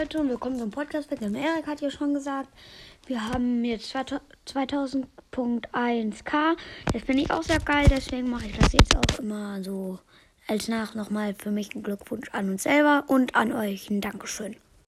Leute und willkommen zum Podcast. Der Erik hat ja schon gesagt, wir haben jetzt 2000.1k. Das finde ich auch sehr geil, deswegen mache ich das jetzt auch immer so als nach nochmal für mich einen Glückwunsch an uns selber und an euch ein Dankeschön.